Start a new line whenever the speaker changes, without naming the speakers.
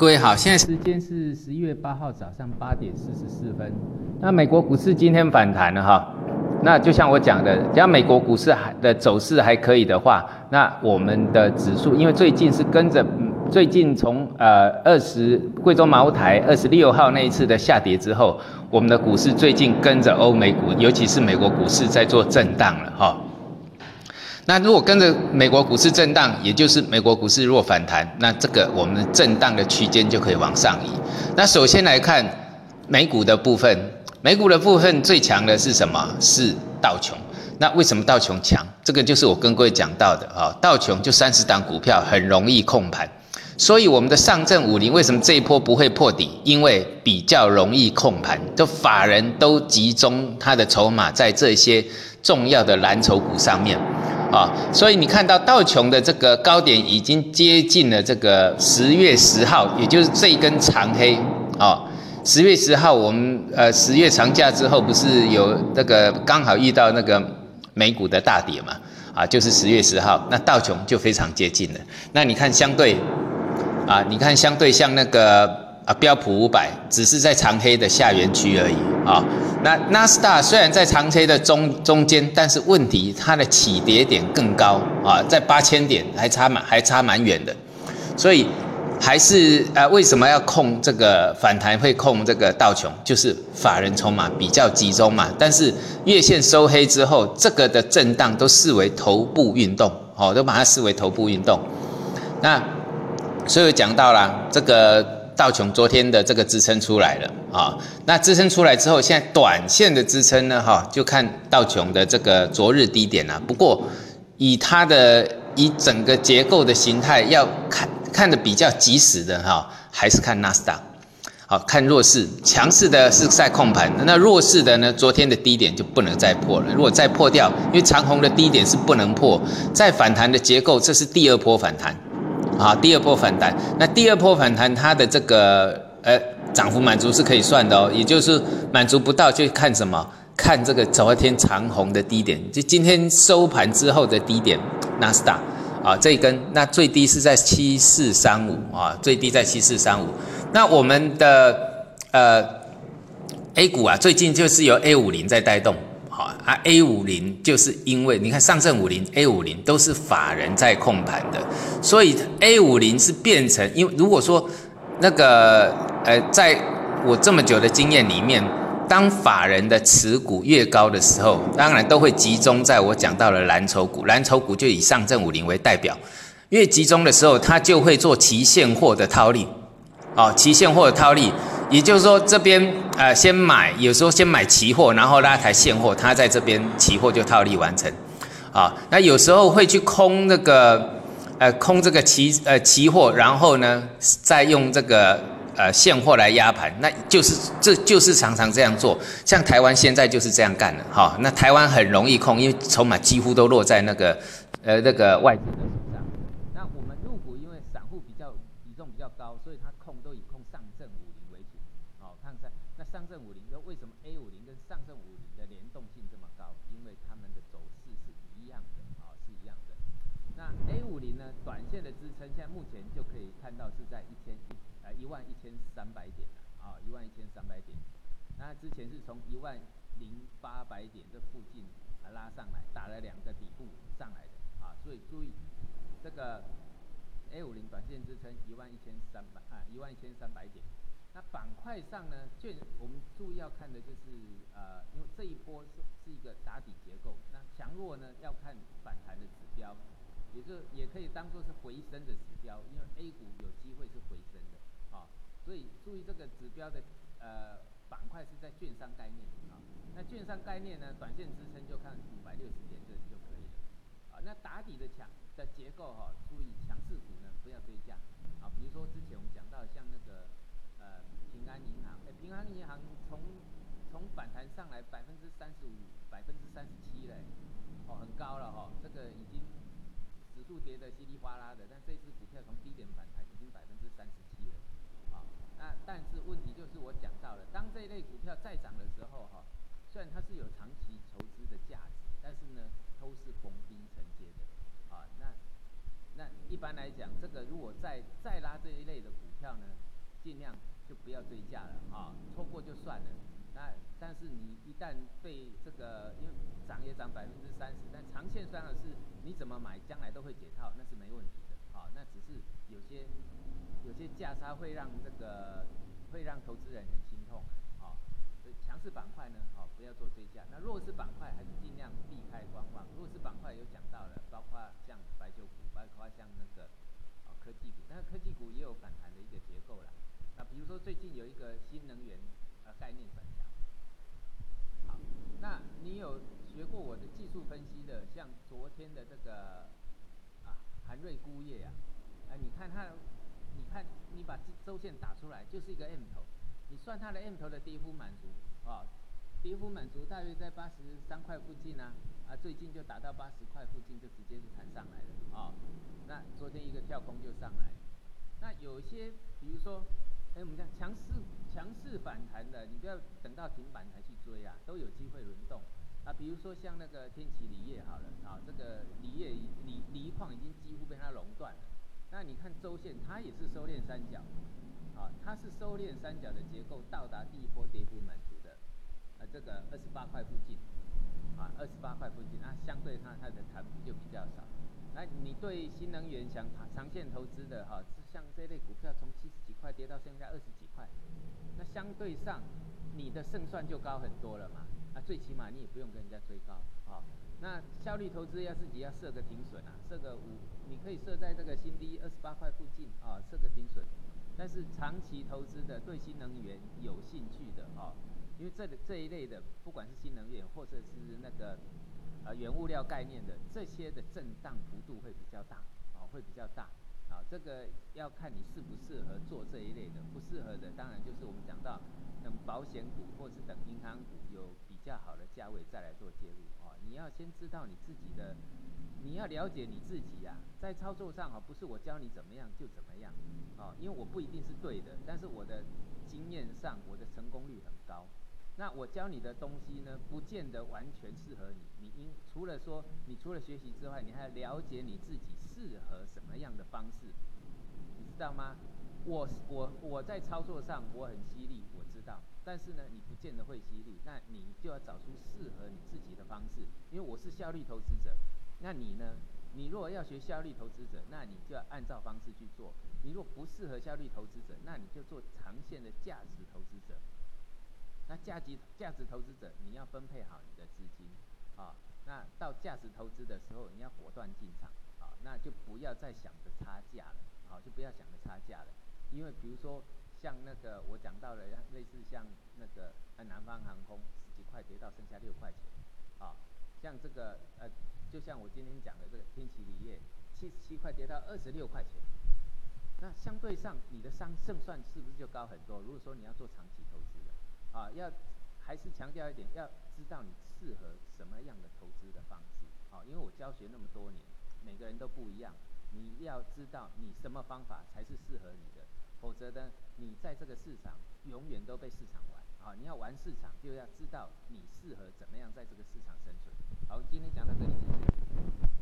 各位好，现在时间是十一月八号早上八点四十四分。那美国股市今天反弹了哈，那就像我讲的，只要美国股市还的走势还可以的话，那我们的指数，因为最近是跟着，最近从呃二十贵州茅台二十六号那一次的下跌之后，我们的股市最近跟着欧美股，尤其是美国股市在做震荡了哈。那如果跟着美国股市震荡，也就是美国股市若反弹，那这个我们震荡的区间就可以往上移。那首先来看美股的部分，美股的部分最强的是什么？是道琼。那为什么道琼强？这个就是我跟各位讲到的啊，道琼就三十档股票很容易控盘，所以我们的上证五零为什么这一波不会破底？因为比较容易控盘，就法人都集中他的筹码在这些重要的蓝筹股上面。啊，所以你看到道琼的这个高点已经接近了这个十月十号，也就是这一根长黑啊。十月十号，我们呃十月长假之后不是有那个刚好遇到那个美股的大跌嘛？啊，就是十月十号，那道琼就非常接近了。那你看相对啊，你看相对像那个。啊，标普五百只是在长黑的下缘区而已啊。那纳斯达虽然在长黑的中中间，但是问题它的起跌点更高啊，在八千点还差蛮还差蛮远的。所以还是呃，为什么要控这个反弹会控这个道琼？就是法人筹码比较集中嘛。但是月线收黑之后，这个的震荡都视为头部运动，哦，都把它视为头部运动。那所以讲到了这个。道琼昨天的这个支撑出来了啊，那支撑出来之后，现在短线的支撑呢，哈，就看道琼的这个昨日低点啊。不过以它的以整个结构的形态，要看看的比较及时的哈，还是看纳斯达。好看弱势，强势的是在控盘，那弱势的呢，昨天的低点就不能再破了。如果再破掉，因为长虹的低点是不能破，再反弹的结构，这是第二波反弹。啊，第二波反弹，那第二波反弹它的这个呃涨幅满足是可以算的哦，也就是满足不到就看什么，看这个昨天长红的低点，就今天收盘之后的低点，纳斯达啊这一根，那最低是在七四三五啊，最低在七四三五，那我们的呃 A 股啊，最近就是由 A 五零在带动。啊，A 五零就是因为你看上证五零、A 五零都是法人在控盘的，所以 A 五零是变成，因为如果说那个呃，在我这么久的经验里面，当法人的持股越高的时候，当然都会集中在我讲到了蓝筹股，蓝筹股就以上证五零为代表，越集中的时候，它就会做期现货的套利，哦，期现货的套利。也就是说，这边呃先买，有时候先买期货，然后拉抬现货，他在这边期货就套利完成，啊，那有时候会去空那个呃空这个期呃期货，然后呢再用这个呃现货来压盘，那就是这就是常常这样做，像台湾现在就是这样干的，哈，那台湾很容易空，因为筹码几乎都落在那个呃那个外资手上，那我们入股因为散户比较比重比较高，所以它空都以空上证五零为主。好，看看那上证五零，那为什么 A 五零跟上证五零的联动性这么高？因为它们的走势是一样的，啊，是一样的。那 A 五零呢，短线的支撑现在目前就可以看到是在一千一呃一万一千三百点了，啊，一万一千三百点。那之前是从一万零八百点这附近啊拉上来，打了两个底部上来的，啊，所以注意这个 A 五零短线支撑一万一千三百啊一万一千三百点。那板块上呢，券我们注意要看的就是呃，因为这一波是是一个打底结构，那强弱呢要看反弹的指标，也就也可以当做是回升的指标，因为 A 股有机会是回升的啊，所以注意这个指标的呃板块是在券商概念啊，那券商概念呢，短线支撑就看五百六十点这里就可以了，那打底的强的结构哈，注意强势股呢不要追加啊，比如说之前我们讲到像那个。呃，平安银行，哎，平安银行从从反弹上来百分之三十五、百分之三十七嘞，哦，很高了哈，这个已经指数跌得稀里哗啦的，但这支股票从低点反弹已经百分之三十七了，好，那但是问题就是我讲到了，当这一类股票再涨的时候哈，虽然它是有长期投资的价值，但是呢，都是逢低承接的，啊，那那一般来讲，这个如果再再拉这一类的股票呢？尽量就不要追价了啊，错过就算了。那但是你一旦被这个，因为涨也涨百分之三十，但长线算的是你怎么买，将来都会解套，那是没问题的啊。那只是有些有些价差会让这个会让投资人很心痛啊。所以强势板块呢，好不要做追加。那弱势板块还是尽量避开观望。弱势板块有讲到了，包括像白酒股，包括像那个啊科技股，但是科技股也有反弹的一个结构了。那比如说最近有一个新能源呃概念转强。好，那你有学过我的技术分析的，像昨天的这个啊韩瑞钴业啊，哎你看它，你看你把周线打出来就是一个 M 头。你算它的 M 头的跌幅满足啊，跌幅满足大约在八十三块附近呢，啊最近就达到八十块附近就直接就弹上来了啊，那昨天一个跳空就上来，那有些比如说，哎我们讲强势强势反弹的，你不要等到停板才去追啊，都有机会轮动啊，比如说像那个天齐锂业好了啊，这个锂业锂锂矿已经几乎被它垄断了，那你看周线它也是收敛三角。啊，它是收敛三角的结构，到达第一波跌幅满足的，啊，这个二十八块附近，啊，二十八块附近，那相对它它的弹幅就比较少。来你对新能源想长线投资的哈，像这类股票从七十几块跌到现在二十几块，那相对上你的胜算就高很多了嘛。啊，最起码你也不用跟人家追高，啊，那效率投资要自己要设个停损啊，设个五，你可以设在这个新低二十八块附近啊，设个停损。但是长期投资的对新能源有兴趣的哦，因为这个这一类的，不管是新能源或者是那个呃原物料概念的，这些的震荡幅度会比较大，哦会比较大，啊这个要看你适不适合做这一类的，不适合的当然就是我们讲到等保险股或是等银行股有比较好的价位再来做介入哦，你要先知道你自己的。你要了解你自己呀，在操作上哈，不是我教你怎么样就怎么样，啊，因为我不一定是对的，但是我的经验上我的成功率很高。那我教你的东西呢，不见得完全适合你。你应除了说，你除了学习之外，你还要了解你自己适合什么样的方式，你知道吗？我我我在操作上我很犀利，我知道，但是呢，你不见得会犀利，那你就要找出适合你自己的方式，因为我是效率投资者。那你呢？你如果要学效率投资者，那你就要按照方式去做。你如果不适合效率投资者，那你就做长线的价值投资者。那价值价值投资者，你要分配好你的资金，啊，那到价值投资的时候，你要果断进场，啊，那就不要再想着差价了，啊，就不要想着差价了。因为比如说像那个我讲到了类似像那个南方航空十几块跌到剩下六块钱，啊，像这个呃。就像我今天讲的这个天齐锂业，七十七块跌到二十六块钱，那相对上你的胜胜算是不是就高很多？如果说你要做长期投资的，啊，要还是强调一点，要知道你适合什么样的投资的方式，啊，因为我教学那么多年，每个人都不一样，你要知道你什么方法才是适合你的，否则呢，你在这个市场永远都被市场玩。好，你要玩市场，就要知道你适合怎么样在这个市场生存。好，今天讲到这里，谢谢。